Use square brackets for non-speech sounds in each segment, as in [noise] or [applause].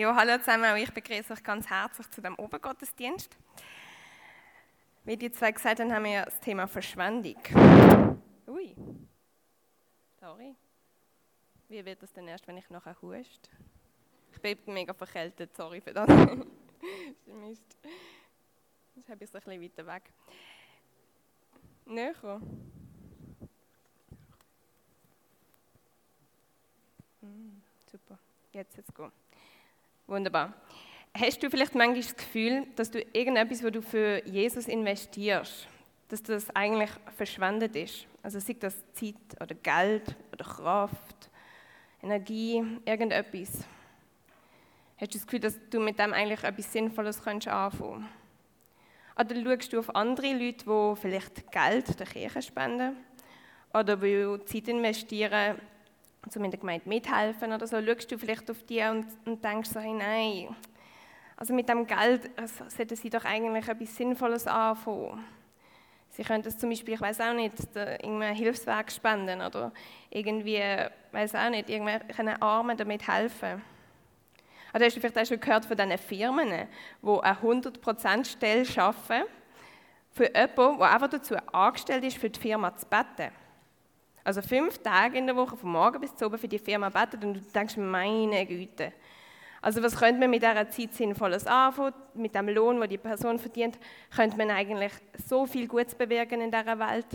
Ja, hallo zusammen, ich begrüße euch ganz herzlich zu dem Obergottesdienst. Wie die zwei gesagt haben, haben wir das Thema Verschwendung. Ui, sorry. Wie wird das denn erst, wenn ich nachher hust? Ich bin mega verkältet, sorry für das. [laughs] Mist. Jetzt habe ich es ein bisschen weiter weg. Näher. Mm, super, jetzt jetzt gut. Wunderbar. Hast du vielleicht manchmal das Gefühl, dass du irgendetwas, was du für Jesus investierst, dass das eigentlich verschwendet ist? Also sei das Zeit oder Geld oder Kraft, Energie, irgendetwas. Hast du das Gefühl, dass du mit dem eigentlich etwas Sinnvolles anfangen könntest? Oder schaust du auf andere Leute, die vielleicht Geld der Kirche spenden oder die Zeit investieren, um in der Gemeinde mithelfen oder so, schaust du vielleicht auf die und, und denkst so, hey, nein, also mit dem Geld also, sollten sie doch eigentlich etwas Sinnvolles anfangen. Sie könnten es zum Beispiel, ich weiß auch nicht, irgendein Hilfswerk spenden oder irgendwie, weiß auch nicht, irgendwelchen Armen damit helfen. Oder hast du vielleicht auch schon gehört von diesen Firmen, die eine 100%-Stelle schaffen, für jemanden, der einfach dazu angestellt ist, für die Firma zu beten. Also fünf Tage in der Woche, von morgen bis zu oben für die Firma beten und du denkst, meine Güte. Also was könnte man mit dieser Zeit Sinnvolles anfangen? Mit dem Lohn, den die Person verdient, könnte man eigentlich so viel Gutes bewirken in dieser Welt.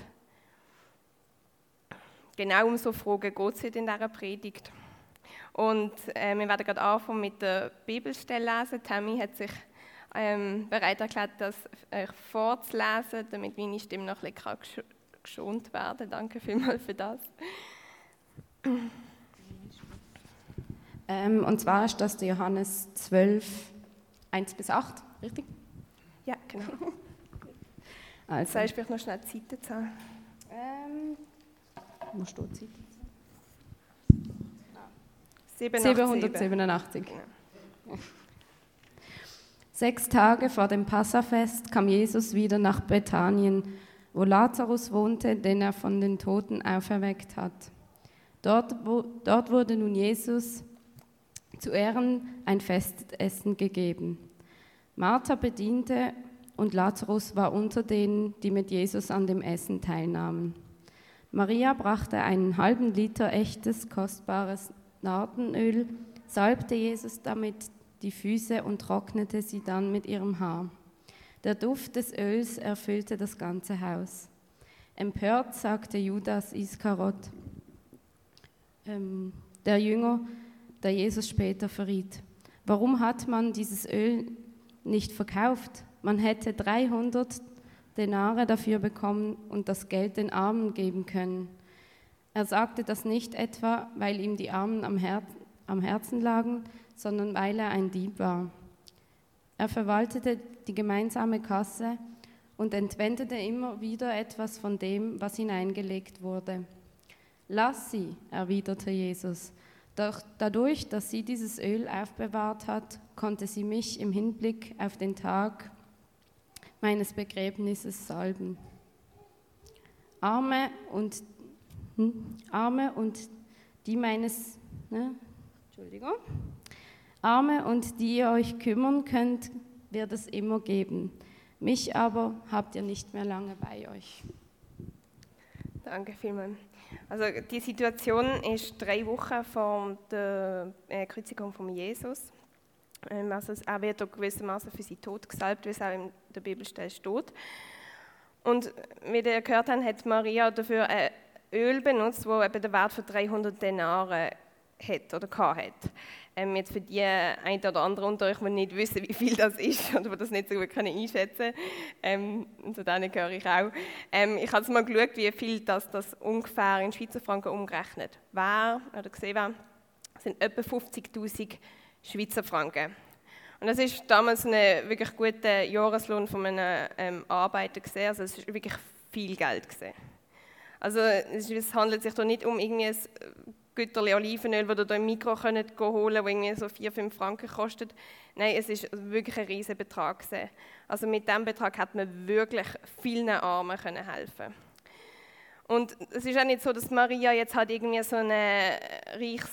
Genau um so Fragen geht es heute in dieser Predigt. Und äh, wir werden gerade anfangen mit der Bibelstelle lesen. Tammy hat sich ähm, bereit erklärt, das euch vorzulesen, damit meine Stimme noch ein bisschen geschont werden. Danke vielmals für das. Ähm, und zwar ist das der Johannes 12, 1 bis 8, richtig? Ja, genau. also. Sagst du noch schnell die Seitenzahl? Ähm, wo steht die Seitenzahl? 787. Genau. Sechs Tage vor dem Passafest kam Jesus wieder nach Bethanien, wo Lazarus wohnte, den er von den Toten auferweckt hat. Dort, wo, dort wurde nun Jesus zu Ehren ein Festessen gegeben. Martha bediente und Lazarus war unter denen, die mit Jesus an dem Essen teilnahmen. Maria brachte einen halben Liter echtes, kostbares Nardenöl, salbte Jesus damit die Füße und trocknete sie dann mit ihrem Haar. Der Duft des Öls erfüllte das ganze Haus. Empört sagte Judas Iskarot, ähm, der Jünger, der Jesus später verriet. Warum hat man dieses Öl nicht verkauft? Man hätte 300 Denare dafür bekommen und das Geld den Armen geben können. Er sagte das nicht etwa, weil ihm die Armen am, Her am Herzen lagen, sondern weil er ein Dieb war. Er verwaltete die gemeinsame Kasse und entwendete immer wieder etwas von dem, was hineingelegt wurde. Lass sie, erwiderte Jesus. Doch dadurch, dass sie dieses Öl aufbewahrt hat, konnte sie mich im Hinblick auf den Tag meines Begräbnisses salben. Arme und hm? Arme und die meines, ne? Entschuldigung, Arme und die ihr euch kümmern könnt, wird es immer geben. Mich aber habt ihr nicht mehr lange bei euch. Danke vielmals. Also die Situation ist drei Wochen vor der äh, Kreuzigung von Jesus. Ähm, also er wird gewissermaßen für sie Tod gesalbt, wie es auch in der Bibelstelle steht. Und wie ihr gehört habt, hat Maria dafür eine Öl benutzt, wo eben den Wert von 300 Denaren hat oder hat. Ähm, jetzt für die ein oder andere unter euch, die nicht wissen, wie viel das ist [laughs] oder die das nicht so gut können einschätzen können, ähm, zu denen gehöre ich auch. Ähm, ich habe mal geschaut, wie viel das, das ungefähr in Schweizer Franken umgerechnet wäre, oder gesehen wäre, sind etwa 50'000 Schweizer Franken. Und das ist damals ein wirklich guter Jahreslohn von einem ähm, Arbeiter gesehen, also es ist wirklich viel Geld gesehen. Also es handelt sich hier nicht um irgendwie ein Güterli Olivenöl, das ihr hier im Mikro könnt holen könnt, das irgendwie so 4, 5 Franken kostet. Nein, es ist wirklich ein riesiger Betrag. Also mit diesem Betrag hat man wirklich vielen Armen können helfen Und es ist auch nicht so, dass Maria jetzt halt irgendwie so ein reiches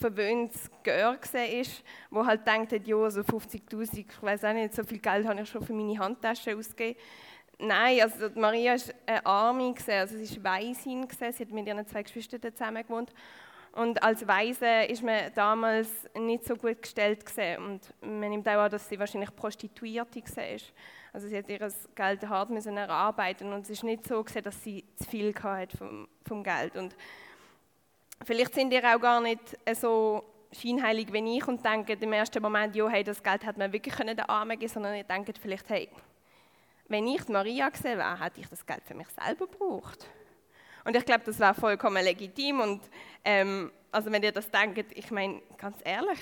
verwöhntes Gör war, wo halt denkt, ja, so 50'000, ich weiß auch nicht, so viel Geld habe ich schon für meine Handtasche ausgegeben. Nein, also Maria war eine Arme, also sie war Weisin, sie hat mit ihren zwei Geschwistern zusammen gewohnt. Und als Waise ist man damals nicht so gut gestellt Und man nimmt auch an, dass sie wahrscheinlich Prostituierte war. Also sie hat ihr Geld hart müssen erarbeiten und es ist nicht so gesehen, dass sie zu viel hatte vom, vom Geld. Und vielleicht sind ihr auch gar nicht so scheinheilig wie ich und denken im ersten Moment, ja, hey, das Geld hat man wirklich den Armen geben sondern ihr denkt vielleicht, hey, wenn ich Maria gesehen wäre, hätte ich das Geld für mich selber gebraucht. Und ich glaube, das war vollkommen legitim. Und ähm, also wenn ihr das denkt, ich meine, ganz ehrlich,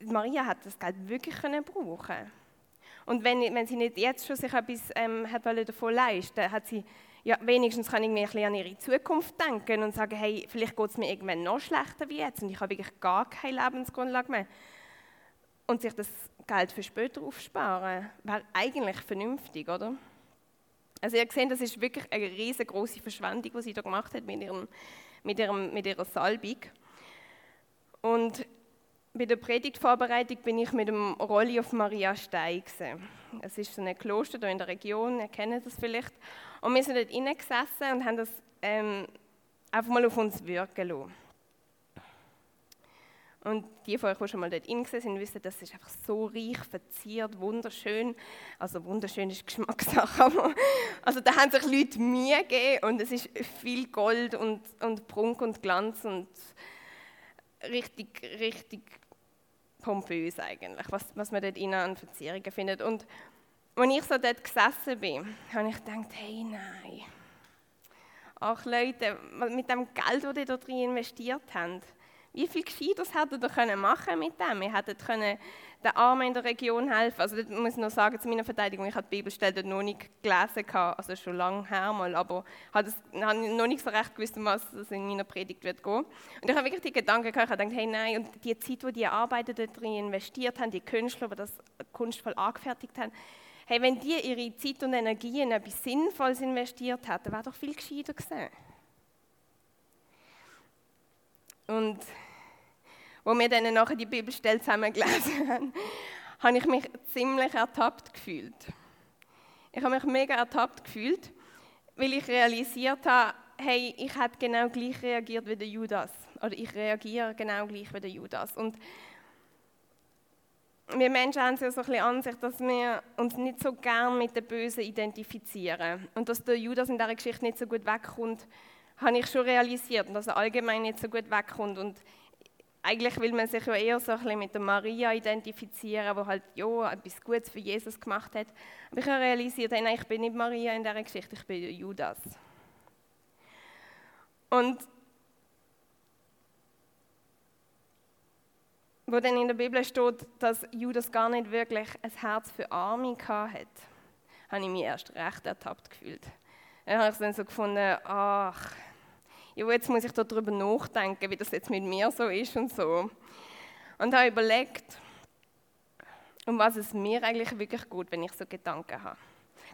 Maria hat das Geld wirklich können brauchen und wenn, wenn sie nicht jetzt schon sich etwas ähm, hat davon leisten hat sie, ja, wenigstens kann ich mir ein bisschen an ihre Zukunft denken und sagen, hey, vielleicht geht es mir irgendwann noch schlechter wie jetzt und ich habe wirklich gar keine Lebensgrundlage mehr. Und sich das Geld für später aufsparen, wäre eigentlich vernünftig, oder? Also ihr seht, das ist wirklich eine riesengroße Verschwendung, die sie da gemacht hat mit, ihrem, mit, ihrem, mit ihrer Salbung. Und bei der Predigtvorbereitung bin ich mit dem Rolli auf Maria Stein. Es ist so ein Kloster hier in der Region, ihr kennt das vielleicht. Und wir sind dort gesessen und haben das ähm, einfach mal auf uns wirken lassen. Und die von euch, die schon mal dort gesehen sind, wissen, das ist einfach so reich verziert, wunderschön. Also wunderschön ist Geschmackssache, [laughs] also da haben sich Leute Mühe gegeben und es ist viel Gold und, und Prunk und Glanz und richtig, richtig pompös eigentlich, was, was man dort innen an Verzierungen findet. Und als ich so dort gesessen bin, habe ich gedacht, hey, nein. Ach Leute, mit dem Geld, das ihr da drin investiert habt, wie viel Gescheites hättet ihr können machen mit dem? Hättet können den Armen in der Region helfen. Also das muss ich noch sagen, zu meiner Verteidigung, ich habe die Bibelstelle noch nicht gelesen, also schon lange her mal, aber habe noch nicht so recht gewusst, was es in meiner Predigt wird gehen. Und ich habe wirklich die Gedanken gehabt, ich habe gedacht, hey nein, und die Zeit, die die Arbeiter drin investiert haben, die Künstler, die das kunstvoll angefertigt haben, hey, wenn die ihre Zeit und Energie in etwas Sinnvolles investiert hätten, wäre doch viel gescheiter gewesen. Und wo wir dann nachher die Bibelstelle zusammen gelesen haben, [laughs] habe ich mich ziemlich ertappt gefühlt. Ich habe mich mega ertappt gefühlt, weil ich realisiert habe, hey, ich hätte genau gleich reagiert wie der Judas. Oder ich reagiere genau gleich wie der Judas. Und wir Menschen haben ja so ein bisschen Ansicht, dass wir uns nicht so gern mit den Bösen identifizieren. Und dass der Judas in dieser Geschichte nicht so gut wegkommt, habe ich schon realisiert. Und dass er allgemein nicht so gut wegkommt. Und eigentlich will man sich ja eher so ein bisschen mit der Maria identifizieren, die halt ja, etwas Gutes für Jesus gemacht hat. Aber ich habe realisiert, nein, ich bin nicht Maria in dieser Geschichte, ich bin Judas. Und wo dann in der Bibel steht, dass Judas gar nicht wirklich ein Herz für Arme hatte, habe ich mich erst recht ertappt gefühlt. Dann habe ich dann so gefunden, ach, ja, jetzt muss ich darüber nachdenken, wie das jetzt mit mir so ist und so. Und habe überlegt, um was es mir eigentlich wirklich geht, wenn ich so Gedanken habe.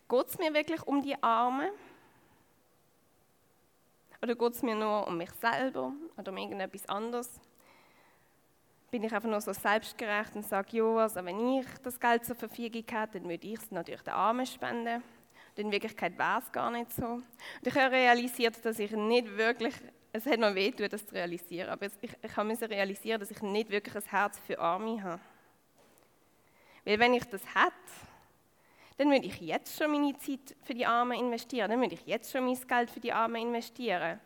Geht es mir wirklich um die Armen? Oder geht es mir nur um mich selber oder um irgendetwas anderes? Bin ich einfach nur so selbstgerecht und sage, ja, also wenn ich das Geld zur Verfügung hätte, dann würde ich es natürlich den Armen spenden. Und in Wirklichkeit war es gar nicht so. Und ich habe realisiert, dass ich nicht wirklich, es hat mir weh das zu realisieren, aber ich, ich habe realisieren, dass ich nicht wirklich ein Herz für Arme habe. Weil wenn ich das hätte, dann würde ich jetzt schon meine Zeit für die Armen investieren, dann würde ich jetzt schon mein Geld für die Armen investieren.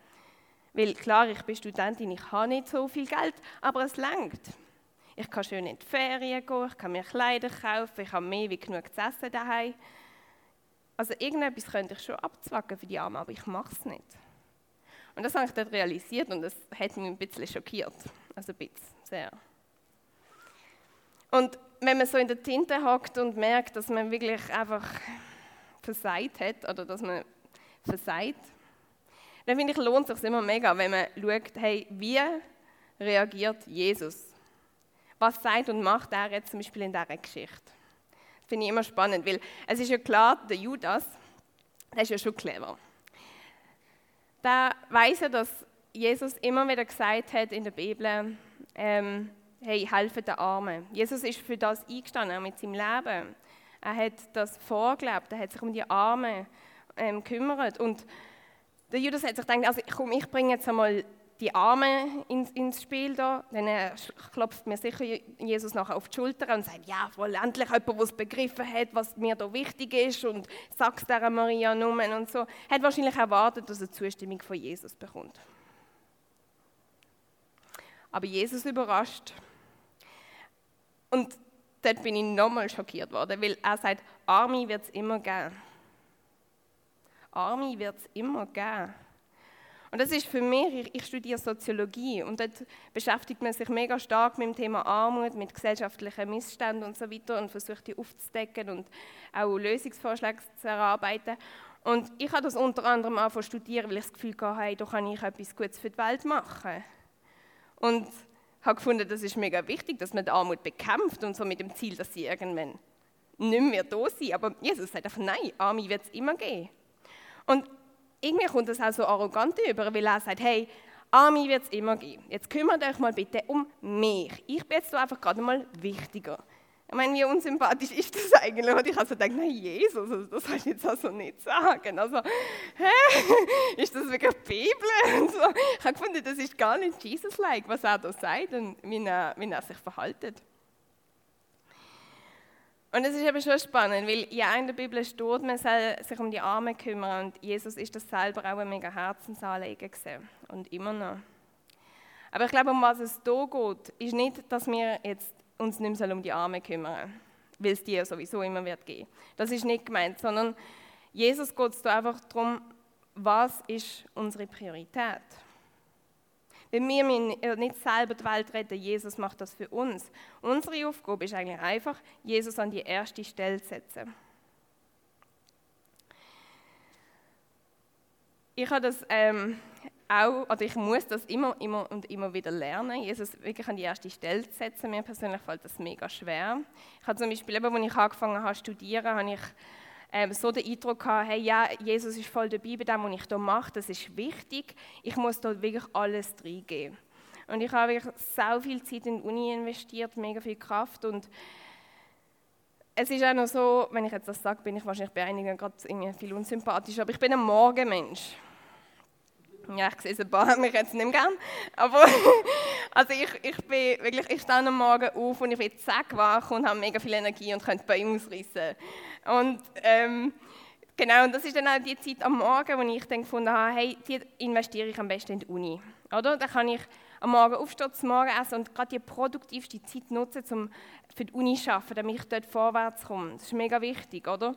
Weil klar, ich bin Studentin, ich habe nicht so viel Geld, aber es langt. Ich kann schön in die Ferien gehen, ich kann mir Kleider kaufen, ich habe mehr wie genug zu essen daheim. Also irgendetwas könnte ich schon abzwacken für die Armen, aber ich mache es nicht. Und das habe ich dann realisiert und das hat mich ein bisschen schockiert. Also ein bisschen, sehr. Und wenn man so in der Tinte hockt und merkt, dass man wirklich einfach versagt hat oder dass man versagt, dann finde ich, lohnt es sich immer mega, wenn man schaut, hey, wie reagiert Jesus? Was sagt und macht er jetzt zum Beispiel in dieser Geschichte? Finde ich immer spannend, weil es ist ja klar, der Judas, der ist ja schon clever. Der weiß ja, dass Jesus immer wieder gesagt hat in der Bibel, ähm, hey, helfen den Armen. Jesus ist für das eingestanden, mit seinem Leben. Er hat das vorgelebt, er hat sich um die Armen ähm, gekümmert. Und der Judas hat sich gedacht, also komm, ich bringe jetzt einmal die Arme ins, ins Spiel da. Dann klopft mir sicher Jesus nachher auf die Schulter und sagt, ja, wohl endlich jemand, der begriffen hat, was mir da wichtig ist und sagt es der Maria Numen und so. Hat wahrscheinlich erwartet, dass er Zustimmung von Jesus bekommt. Aber Jesus überrascht. Und dort bin ich nochmal schockiert worden, weil er sagt, Arme wird es immer geben. Arme wird es immer geben. Und das ist für mich, ich, studiere Soziologie und dort beschäftigt man sich mega stark mit dem Thema Armut, mit gesellschaftlichen Missständen und so weiter und versucht die aufzudecken und auch Lösungsvorschläge zu erarbeiten. Und ich habe das unter anderem auch studieren, weil ich das Gefühl hatte, hey, da kann ich etwas Gutes für die Welt machen. Und habe gefunden, das ist mega wichtig, dass man die Armut bekämpft und so mit dem Ziel, dass sie irgendwann nicht mehr da sind. Aber Jesus sagt einfach, nein, Arme wird es immer geben. Und irgendwie kommt das auch so arrogant über, weil er sagt, hey, Arme wird es immer geben. Jetzt kümmert euch mal bitte um mich. Ich bin jetzt einfach gerade mal wichtiger. Ich meine, wie unsympathisch ist das eigentlich? Und ich habe so gedacht, nein, Jesus, also das sollst du jetzt also nicht sagen. Also, hä? [laughs] Ist das wirklich die Bibel? [laughs] Und so. Ich habe gefunden, das ist gar nicht Jesus-like, was er da sagt und wie er, wie er sich verhaltet. Und es ist eben schon spannend, weil ja in der Bibel steht, man soll sich um die Armen kümmern und Jesus ist das selber auch ein mega Herzensanliegen gesehen und immer noch. Aber ich glaube, um was es hier geht, ist nicht, dass wir jetzt uns nicht mehr um die Armen kümmern weil es dir sowieso immer wird gehen. Das ist nicht gemeint, sondern Jesus geht es da einfach darum, was ist unsere Priorität. Weil wir müssen nicht selber die Welt retten, Jesus macht das für uns. Unsere Aufgabe ist eigentlich einfach, Jesus an die erste Stelle zu setzen. Ich habe das ähm, auch, oder ich muss das immer, immer und immer wieder lernen, Jesus wirklich an die erste Stelle zu setzen. Mir persönlich fällt das mega schwer. Ich habe zum Beispiel, eben, als ich angefangen habe zu studieren, habe ich ähm, so den Eindruck gehabt, hey, ja, Jesus ist voll dabei bei dem, was ich hier mache, das ist wichtig. Ich muss da wirklich alles reingeben. Und ich habe wirklich so viel Zeit in die Uni investiert, mega viel Kraft und es ist auch noch so, wenn ich jetzt das sage, bin ich wahrscheinlich bei einigen gerade viel unsympathisch, aber ich bin ein Morgenmensch. Ja, ich sehe es ein paar, [laughs] mich jetzt nicht mehr gern. Aber also ich, ich bin wirklich, ich stehe am Morgen auf und ich bin zack wach und habe mega viel Energie und könnte ihm ausreißen. Und ähm, genau, und das ist dann auch die Zeit am Morgen, wo ich dann gefunden habe, hey, die investiere ich am besten in die Uni. Oder? Dann kann ich am Morgen aufstehen, zum Morgenessen und gerade die produktivste Zeit nutzen, um für die Uni zu arbeiten, damit ich dort vorwärts komme. Das ist mega wichtig, oder?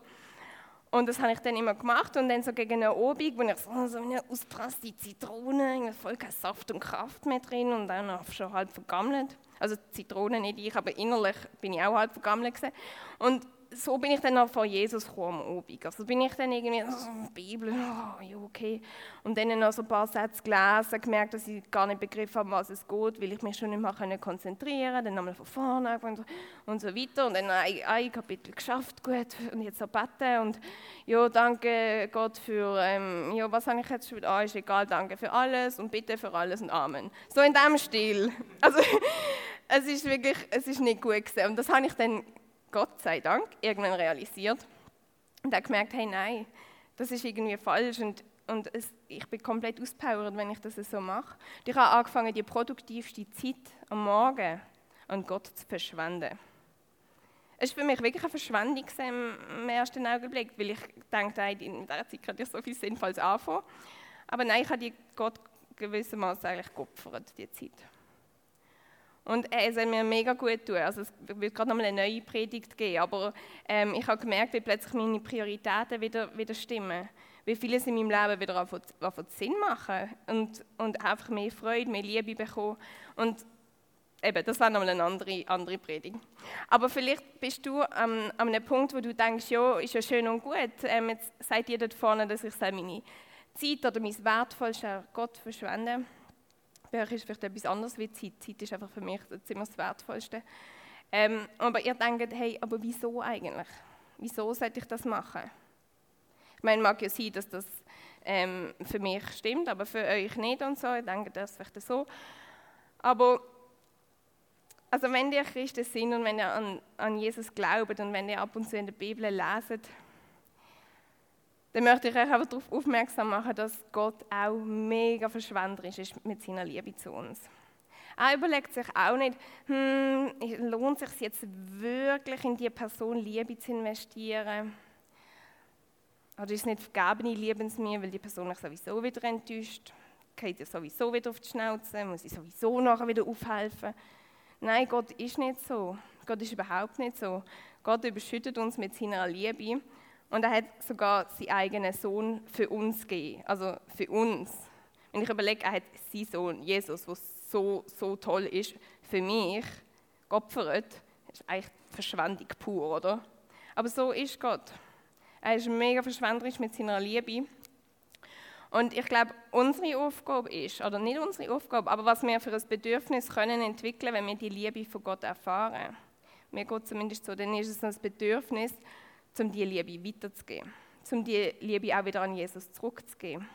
Und das habe ich dann immer gemacht und dann so gegen eine Obig, wo ich so, so eine ausprasste Zitrone, voll kein Saft und Kraft mehr drin und dann auch schon halb vergammelt. Also Zitrone nicht ich, aber innerlich bin ich auch halb vergammelt gewesen. Und so bin ich dann auch vor Jesus gekommen am Abend. Also bin ich dann irgendwie, oh, Bibel, oh, ja, okay. Und dann noch so ein paar Sätze gelesen, gemerkt, dass ich gar nicht begriffen habe, was es geht, weil ich mich schon nicht mehr konzentrieren konnte. Dann nochmal von vorne und, und so weiter. Und dann ein, ein Kapitel geschafft, gut, und jetzt so beten. Und ja, danke Gott für, ähm, ja, was habe ich jetzt schon? Ah, ist egal, danke für alles und bitte für alles und Amen. So in dem Stil. [laughs] Also, es ist wirklich, es ist nicht gut gewesen. Und das habe ich dann Gott sei Dank, irgendwann realisiert und habe gemerkt, hey, nein, das ist irgendwie falsch und, und es, ich bin komplett auspowert, wenn ich das so mache. Und ich habe angefangen, die produktivste Zeit am Morgen an Gott zu verschwenden. Es war für mich wirklich eine Verschwendung im ersten Augenblick, weil ich dachte, in dieser Zeit könnte ich so viel Sinnvolles anfangen. Aber nein, ich habe die Gott gewissermaßen eigentlich geopfert, die Zeit. Und es hat mir mega gut tun. Also es wird gerade nochmal eine neue Predigt geben, aber ähm, ich habe gemerkt, wie plötzlich meine Prioritäten wieder, wieder stimmen. Wie vieles in meinem Leben wieder anfangen Sinn machen und, und einfach mehr Freude, mehr Liebe bekommen. Und eben, das war nochmal eine andere, andere Predigt. Aber vielleicht bist du ähm, an einem Punkt, wo du denkst, ja, ist ja schön und gut, ähm, jetzt seid ihr dort vorne, dass ich meine Zeit oder mein Wertvollste Gott verschwende. Euch ist vielleicht etwas anderes wie Zeit. Zeit ist einfach für mich ziemlich das Wertvollste. Ähm, aber ihr denkt, hey, aber wieso eigentlich? Wieso sollte ich das machen? Ich meine, mag ja sein, dass das ähm, für mich stimmt, aber für euch nicht und so. Ich denke, das ist vielleicht so. Aber also wenn ihr Christen sind und wenn ihr an, an Jesus glaubt und wenn ihr ab und zu in der Bibel leset, dann möchte ich euch aber darauf aufmerksam machen, dass Gott auch mega verschwenderisch ist mit seiner Liebe zu uns. Er überlegt sich auch nicht, hm, lohnt es sich jetzt wirklich in die Person Liebe zu investieren? Oder ist es nicht vergebene Liebensmühe, weil die Person mich sowieso wieder enttäuscht? Geht ja sowieso wieder auf die Schnauze? Muss ich sowieso nachher wieder aufhelfen? Nein, Gott ist nicht so. Gott ist überhaupt nicht so. Gott überschüttet uns mit seiner Liebe und er hat sogar seinen eigenen Sohn für uns gegeben. Also für uns. Wenn ich überlege, er hat seinen Sohn, Jesus, der so, so toll ist, für mich geopfert, ist eigentlich Verschwendung pur, oder? Aber so ist Gott. Er ist mega verschwenderisch mit seiner Liebe. Und ich glaube, unsere Aufgabe ist, oder nicht unsere Aufgabe, aber was wir für ein Bedürfnis können entwickeln, wenn wir die Liebe von Gott erfahren. Mir geht zumindest so, dann ist es ein Bedürfnis, um die Liebe weiterzugeben, um die Liebe auch wieder an Jesus zurückzugeben.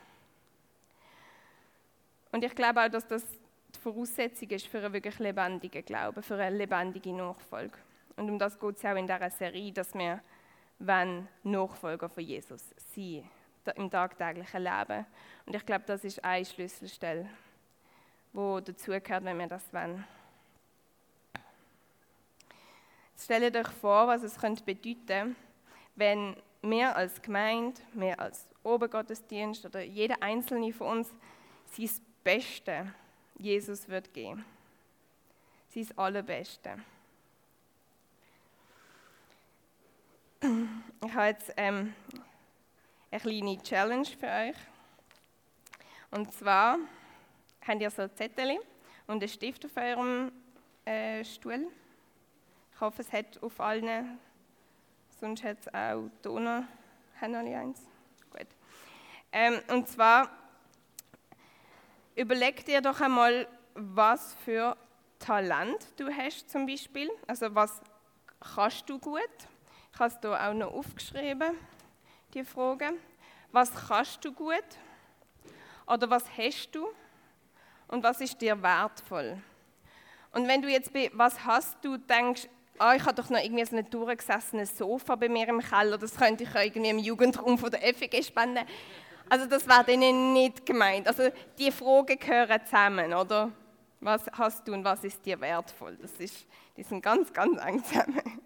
Und ich glaube auch, dass das die Voraussetzung ist für einen wirklich lebendigen Glauben, für eine lebendige Nachfolge. Und um das geht es auch in dieser Serie, dass wir wenn Nachfolger von Jesus sein im tagtäglichen Leben. Und ich glaube, das ist eine Schlüsselstelle, wo dazugehört, wenn wir das wollen. stellt euch vor, was es könnte bedeuten, wenn wir als Gemeinde, wir als Obergottesdienst oder jeder Einzelne von uns sein Beste Jesus wird geben. Sein Allerbeste. Ich habe jetzt ähm, eine kleine Challenge für euch. Und zwar habt ihr so ein Zettel und einen Stift auf eurem äh, Stuhl. Ich hoffe, es hat auf allen, sonst hat es auch haben alle eins. Gut. Ähm, und zwar überleg dir doch einmal, was für Talent du hast zum Beispiel. Also was kannst du gut? Ich habe es hier auch noch aufgeschrieben, die Frage. Was kannst du gut? Oder was hast du? Und was ist dir wertvoll? Und wenn du jetzt bei was hast du denkst, oh, ich habe doch noch irgendwie so ein durchgesessenes Sofa bei mir im Keller, das könnte ich irgendwie im Jugendraum von der FG spenden. Also das war denen nicht gemeint. Also die Fragen gehören zusammen, oder? Was hast du und was ist dir wertvoll? Das ist, die sind ganz, ganz eng zusammen.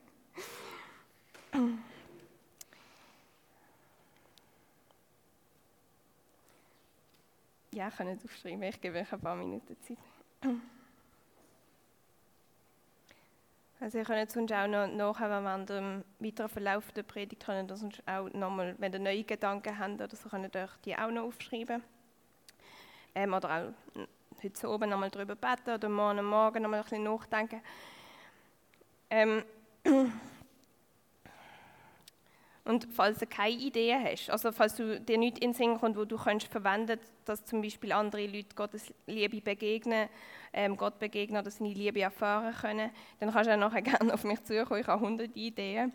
[clears throat] Ja, ich kann nicht aufschreiben, ich gebe euch ein paar Minuten Zeit. [clears throat] Also ihr könnt sonst auch noch nachher, wenn wir im weiteren Verlauf der Predigt könnt ihr sonst auch nochmal, wenn ihr neue Gedanken habt oder so, könnt ihr euch die auch noch aufschreiben. Ähm, oder auch heute oben nochmal darüber beten oder morgen Morgen nochmal ein bisschen nachdenken. Ähm, [clears throat] Und falls du keine Idee hast, also falls du dir nicht in den Sinn kommt, wo du kannst verwenden, dass zum Beispiel andere Leute Gottes Liebe begegnen, ähm, Gott begegnen oder seine Liebe erfahren können, dann kannst du auch nachher [laughs] gerne auf mich zukommen. Ich habe hundert Ideen.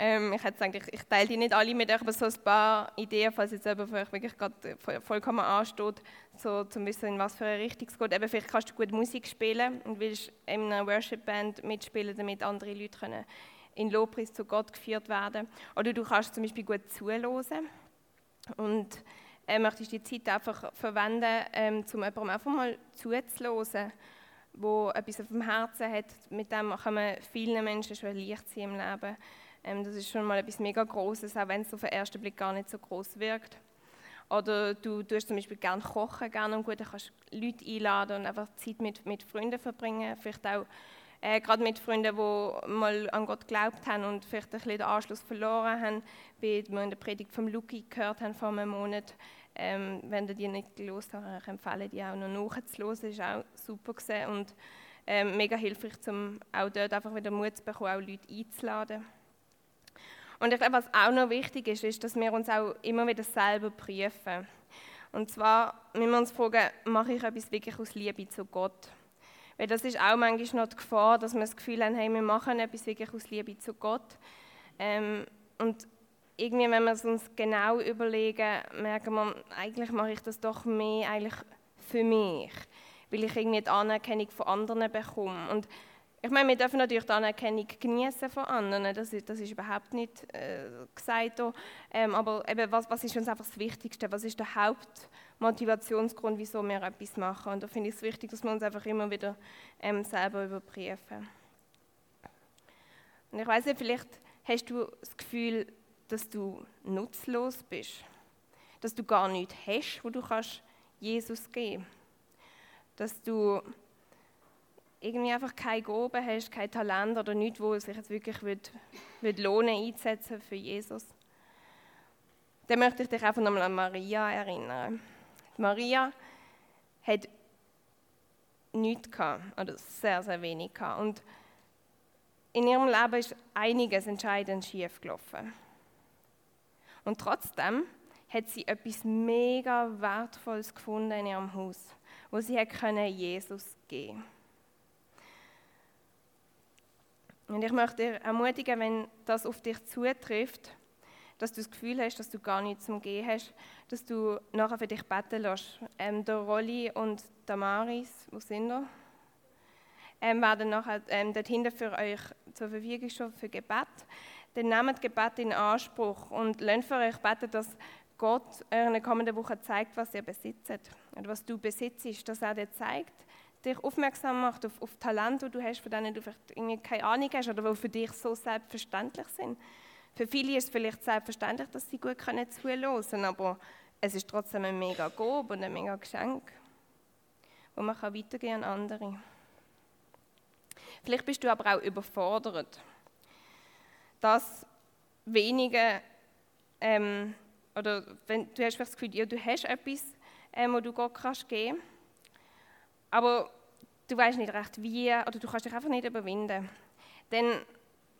Ähm, ich hätte gesagt, ich, ich teile die nicht alle mit euch, aber so ein paar Ideen, falls jetzt jemand für euch wirklich gerade vollkommen ansteht, so zum wissen, in was für eine Richtung es geht. Eben, vielleicht kannst du gut Musik spielen und willst in einer Worship-Band mitspielen, damit andere Leute können in Lobpreis zu Gott geführt werden. Oder du kannst zum Beispiel gut zuhören und äh, möchtest die Zeit einfach verwenden, ähm, um jemandem einfach mal zuzuhören, wo etwas auf dem Herzen hat. Mit dem können vielen Menschen schon Licht sein im Leben. Ähm, das ist schon mal etwas mega Großes, auch wenn es auf den ersten Blick gar nicht so groß wirkt. Oder du tust zum Beispiel gerne kochen, gerne und gut, dann kannst Leute einladen und einfach Zeit mit, mit Freunden verbringen, vielleicht auch äh, gerade mit Freunden, die mal an Gott geglaubt haben und vielleicht ein bisschen den Anschluss verloren haben, wie wir in der Predigt vom Luki gehört haben vor einem Monat. Ähm, wenn ihr die nicht gelesen habt, ich empfehle die auch noch nachzuhören, war auch super gewesen und ähm, mega hilfreich, um auch dort einfach wieder Mut zu bekommen, auch Leute einzuladen. Und ich glaube, was auch noch wichtig ist, ist, dass wir uns auch immer wieder selber prüfen. Und zwar müssen wir uns fragen, mache ich etwas wirklich aus Liebe zu Gott? Weil das ist auch manchmal noch die Gefahr, dass wir das Gefühl haben, hey, wir machen etwas wirklich aus Liebe zu Gott. Ähm, und irgendwie, wenn wir es uns genau überlegen, merken wir, eigentlich mache ich das doch mehr eigentlich für mich, weil ich irgendwie die Anerkennung von anderen bekomme. Und Ich meine, wir dürfen natürlich die Anerkennung genießen von anderen, das ist, das ist überhaupt nicht äh, gesagt. Ähm, aber eben, was, was ist uns einfach das Wichtigste? Was ist der Hauptmotivationsgrund, wieso wir etwas machen? Und da finde ich es wichtig, dass wir uns einfach immer wieder ähm, selber überprüfen. Und ich weiß nicht, vielleicht hast du das Gefühl, dass du nutzlos bist, dass du gar nichts hast, wo du kannst Jesus geben, dass du irgendwie einfach keine Gabe hast, kein Talent oder nichts, wo sich jetzt wirklich wird, wird lohnen einzusetzen für Jesus, dann möchte ich dich einfach nochmal an Maria erinnern. Maria hat nichts gehabt, oder sehr, sehr wenig gehabt. Und in ihrem Leben ist einiges entscheidend schief gelaufen. Und trotzdem hat sie etwas mega Wertvolles gefunden in ihrem Haus, wo sie hat Jesus geben konnte. Und ich möchte dir ermutigen, wenn das auf dich zutrifft, dass du das Gefühl hast, dass du gar nichts zum Gehen hast, dass du nachher für dich beten lässt. Ähm, der Rolli und der Maris, wo sind wir? Ähm, werden nachher ähm, dort hinten für euch zur Verfügung stehen für Gebet. Dann nehmt Gebet in Anspruch und lernt für euch beten, dass Gott euch in der kommenden Woche zeigt, was ihr besitzt oder was du besitzt, dass er dir zeigt, dich aufmerksam macht auf, auf Talente, die du hast, von denen du vielleicht keine Ahnung hast oder die für dich so selbstverständlich sind. Für viele ist es vielleicht selbstverständlich, dass sie gut können zuhören aber es ist trotzdem ein mega Gob und ein mega Geschenk, wo man kann weitergehen an andere. Vielleicht bist du aber auch überfordert. Das wenige, ähm, oder wenn, du hast vielleicht das Gefühl, ja, du hast etwas, ähm, wo du Gott kannst geben aber du weißt nicht recht wie oder du kannst dich einfach nicht überwinden. Dann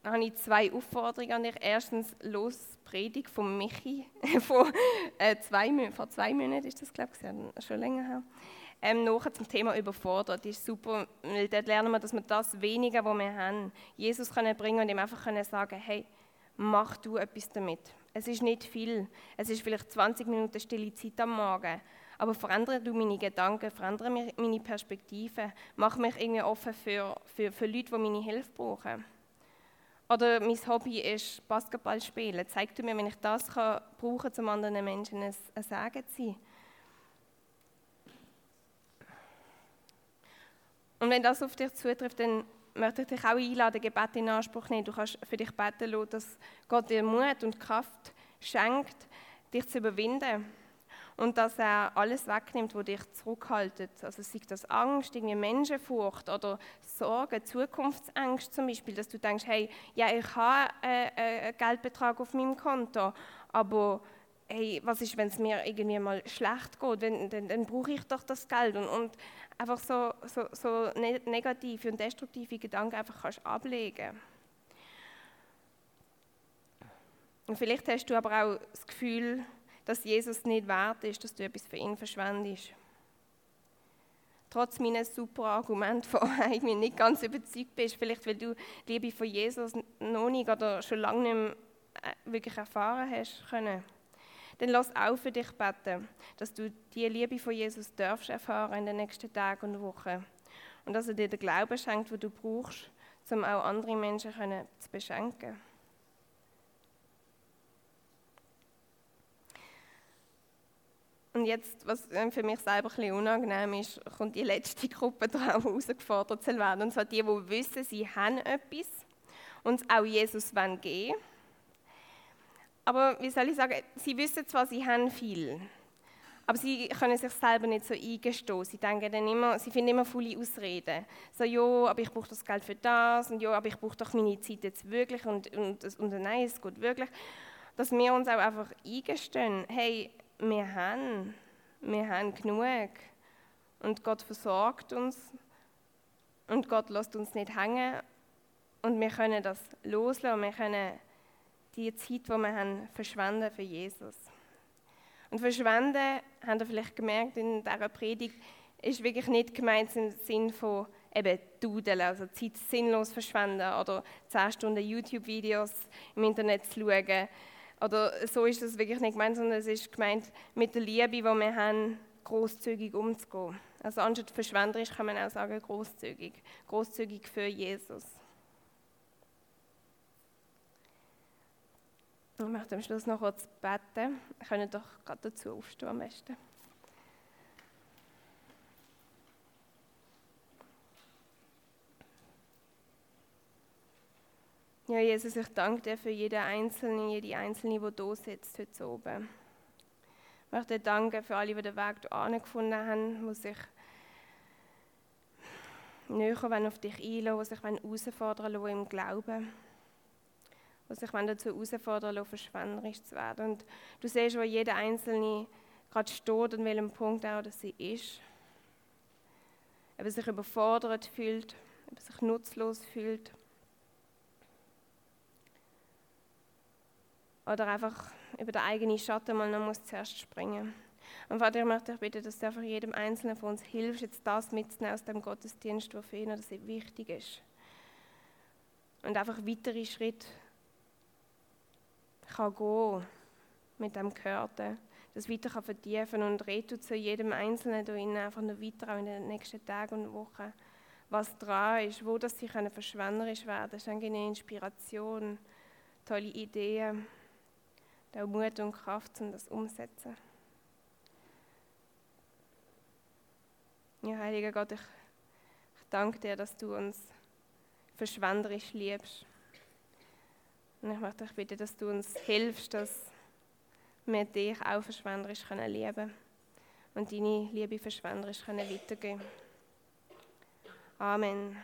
habe ich zwei Aufforderungen an dich. Erstens, los Predigt von Michi [laughs] von, äh, zwei, vor zwei Monaten ist das, glaube ich, schon länger her. Ähm, nachher zum Thema überfordert. Das ist super, weil dort lernen wir, dass wir das Wenige, was wir haben, Jesus können bringen und ihm einfach können sagen, hey, mach du etwas damit. Es ist nicht viel. Es ist vielleicht 20 Minuten stille Zeit am Morgen. Aber verändere du meine Gedanken, verändere meine Perspektive, mach mich irgendwie offen für, für, für Leute, die meine Hilfe brauchen. Oder mein Hobby ist Basketball spielen. Zeig du mir, wenn ich das kann, brauchen kann, um anderen Menschen ein, ein Sagen zu sein. Und wenn das auf dich zutrifft, dann möchte ich dich auch einladen, Gebet in Anspruch nehmen. Du kannst für dich beten lassen, dass Gott dir Mut und Kraft schenkt, dich zu überwinden und dass er alles wegnimmt, wo dich zurückhaltet. Also sei das Angst, irgendwie Menschenfurcht oder Sorge, Zukunftsängste zum Beispiel, dass du denkst, hey, ja, ich habe äh, äh, einen Geldbetrag auf meinem Konto, aber hey, was ist, wenn es mir irgendwie mal schlecht geht, wenn, dann, dann brauche ich doch das Geld und, und einfach so, so, so ne-, negative und destruktive Gedanken einfach kannst ablegen. Und vielleicht hast du aber auch das Gefühl, dass Jesus nicht wert ist, dass du etwas für ihn verschwendest. Trotz meines super Argument vorher [laughs] irgendwie nicht ganz überzeugt bist, vielleicht weil du die Liebe von Jesus noch nicht oder schon lange nicht mehr äh, wirklich erfahren hast können. Dann lass auch für dich beten, dass du die Liebe von Jesus darfst erfahren in den nächsten Tagen und Wochen. Und dass er dir den Glauben schenkt, den du brauchst, um auch andere Menschen zu beschenken. Und jetzt, was für mich selber ein bisschen unangenehm ist, kommt die letzte [laughs] Gruppe darauf herausgefordert zu werden. Und zwar die, die wissen, sie haben etwas und auch Jesus wollen. Aber wie soll ich sagen, sie wissen zwar, sie haben viel, aber sie können sich selber nicht so eingestehen. Sie denken dann immer, sie finden immer viele Ausreden. So, ja, aber ich brauche das Geld für das und ja, aber ich brauche doch meine Zeit jetzt wirklich und, und, und nein, es geht wirklich. Dass wir uns auch einfach eingestehen, hey, wir haben, wir haben genug. Und Gott versorgt uns und Gott lässt uns nicht hängen und wir können das loslassen, wir können die Zeit, die wir haben, verschwenden für Jesus. Und verschwenden, habt ihr vielleicht gemerkt in dieser Predigt, ist wirklich nicht gemeint im Sinn von eben dudeln, also Zeit sinnlos verschwenden oder 10 Stunden YouTube-Videos im Internet zu schauen oder so ist es wirklich nicht gemeint, sondern es ist gemeint, mit der Liebe, die wir haben, großzügig umzugehen. Also anstatt verschwenderisch kann man auch sagen großzügig. Großzügig für Jesus. Ich möchte am Schluss noch kurz beten. Wir können doch gerade dazu aufstehen am besten. Ja, Jesus, ich danke dir für jeden Einzelnen, jede Einzelne, die hier sitzt heute oben. Ich möchte danken für alle, die den Weg hierher gefunden haben, die sich näher auf dich einlassen, die sich herausfordern wollen im Glauben, die sich dazu herausfordern wollen, verschwenderisch zu werden. Und du siehst, wo jeder Einzelne gerade steht und welchem Punkt auch dass sie ist. Ob er sich überfordert fühlt, ob er sich nutzlos fühlt. Oder einfach über den eigenen Schatten mal noch muss zuerst springen. Und Vater, ich möchte dich bitten, dass du einfach jedem Einzelnen von uns hilfst, jetzt das mitzunehmen aus dem Gottesdienst, der für ihn oder sie wichtig ist. Und einfach weitere Schritte kann gehen mit dem Gehörten, das weiter kann vertiefen und redet zu jedem Einzelnen da innen einfach noch weiter auch in den nächsten Tagen und Wochen, was dran ist, wo das sie können verschwenderisch werden. Das ist eine Inspiration, tolle Ideen, auch Mut und Kraft, um das umzusetzen. Ja, Heiliger Gott, ich, ich danke dir, dass du uns verschwenderisch liebst. Und ich möchte dich bitten, dass du uns hilfst, dass wir dich auch verschwenderisch können lieben und deine Liebe verschwenderisch können weitergeben. Amen.